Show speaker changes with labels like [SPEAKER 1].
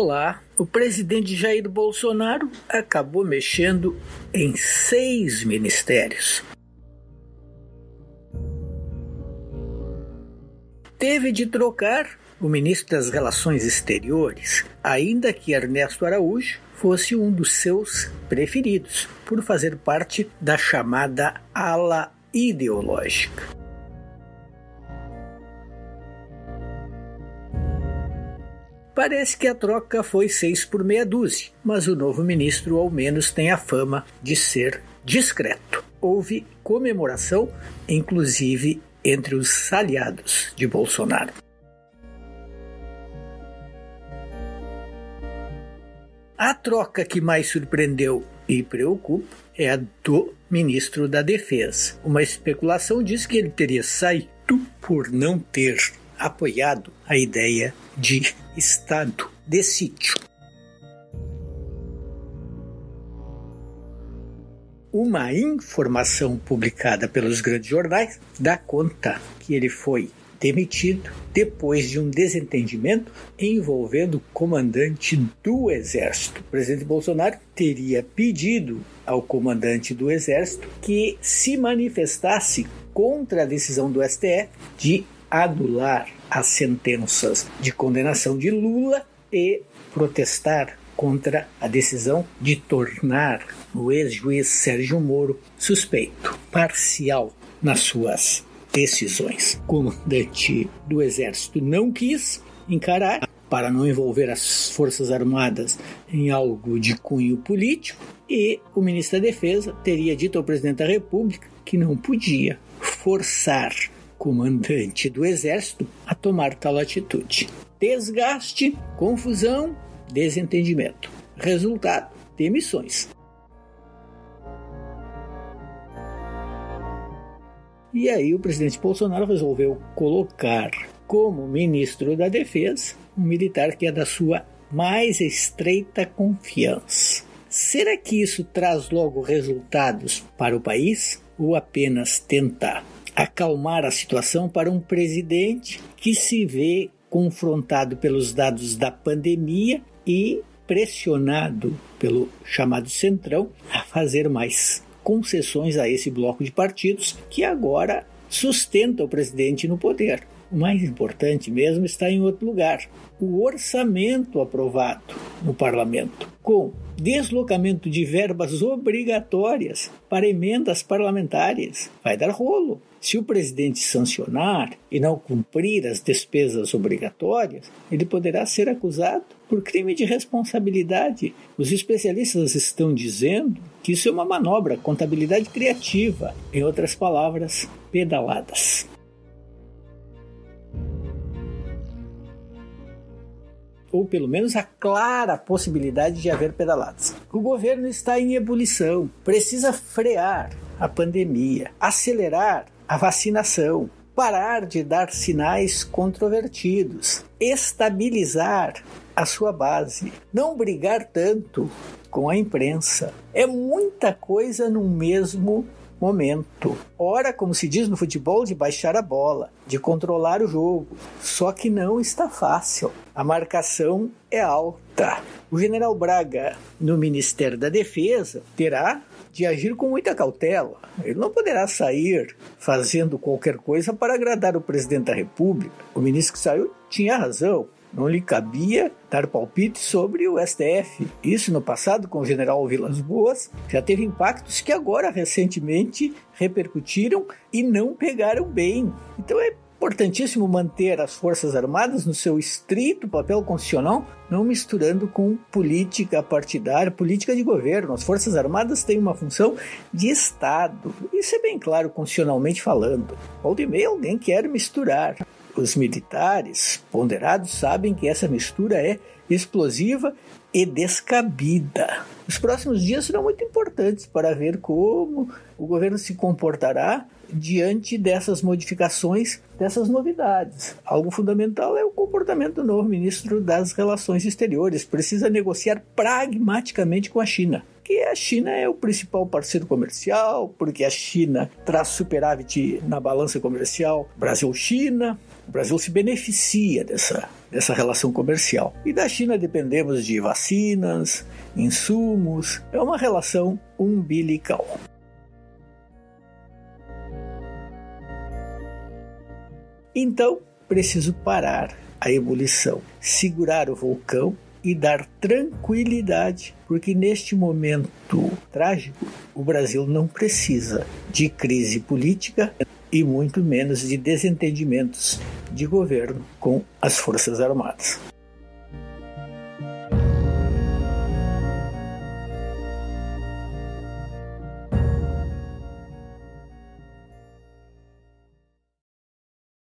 [SPEAKER 1] Olá, o presidente Jair Bolsonaro acabou mexendo em seis ministérios. Teve de trocar o ministro das Relações Exteriores, ainda que Ernesto Araújo fosse um dos seus preferidos, por fazer parte da chamada ala ideológica. Parece que a troca foi seis por meia dúzia, mas o novo ministro ao menos tem a fama de ser discreto. Houve comemoração, inclusive entre os aliados de Bolsonaro. A troca que mais surpreendeu e preocupa é a do ministro da Defesa. Uma especulação diz que ele teria saído por não ter apoiado a ideia de Estado de sítio. Uma informação publicada pelos grandes jornais dá conta que ele foi demitido depois de um desentendimento envolvendo o comandante do Exército. O presidente Bolsonaro teria pedido ao comandante do Exército que se manifestasse contra a decisão do STF de anular as sentenças de condenação de Lula e protestar contra a decisão de tornar o ex-juiz Sérgio Moro suspeito, parcial nas suas decisões. O comandante do Exército não quis encarar para não envolver as Forças Armadas em algo de cunho político, e o ministro da Defesa teria dito ao presidente da República que não podia forçar comandante do exército a tomar tal atitude. Desgaste, confusão, desentendimento. Resultado: demissões. E aí o presidente Bolsonaro resolveu colocar como ministro da Defesa um militar que é da sua mais estreita confiança. Será que isso traz logo resultados para o país ou apenas tentar acalmar a situação para um presidente que se vê confrontado pelos dados da pandemia e pressionado pelo chamado Centrão a fazer mais concessões a esse bloco de partidos que agora sustenta o presidente no poder. O mais importante mesmo está em outro lugar: o orçamento aprovado no parlamento, com deslocamento de verbas obrigatórias para emendas parlamentares. Vai dar rolo. Se o presidente sancionar e não cumprir as despesas obrigatórias, ele poderá ser acusado por crime de responsabilidade. Os especialistas estão dizendo que isso é uma manobra, contabilidade criativa, em outras palavras, pedaladas. Ou pelo menos a clara possibilidade de haver pedaladas. O governo está em ebulição, precisa frear a pandemia, acelerar a vacinação, parar de dar sinais controvertidos, estabilizar a sua base, não brigar tanto com a imprensa. É muita coisa no mesmo momento. Ora, como se diz no futebol, de baixar a bola, de controlar o jogo. Só que não está fácil. A marcação é alta. O general Braga, no Ministério da Defesa, terá de agir com muita cautela. Ele não poderá sair fazendo qualquer coisa para agradar o presidente da República. O ministro que saiu tinha razão. Não lhe cabia dar palpite sobre o STF. Isso no passado, com o general Vilas Boas, já teve impactos que agora, recentemente, repercutiram e não pegaram bem. Então é Importantíssimo manter as Forças Armadas no seu estrito papel constitucional, não misturando com política partidária, política de governo. As Forças Armadas têm uma função de Estado. Isso é bem claro constitucionalmente falando. Volta e meia alguém quer misturar. Os militares ponderados sabem que essa mistura é explosiva e descabida. Os próximos dias serão muito importantes para ver como o governo se comportará diante dessas modificações, dessas novidades. Algo fundamental é o comportamento do novo ministro das Relações Exteriores. Precisa negociar pragmaticamente com a China. porque a China é o principal parceiro comercial, porque a China traz superávit na balança comercial Brasil-China. O Brasil se beneficia dessa, dessa relação comercial. E da China dependemos de vacinas, insumos. É uma relação umbilical. Então, preciso parar a ebulição, segurar o vulcão e dar tranquilidade, porque neste momento trágico, o Brasil não precisa de crise política e muito menos de desentendimentos de governo com as Forças Armadas.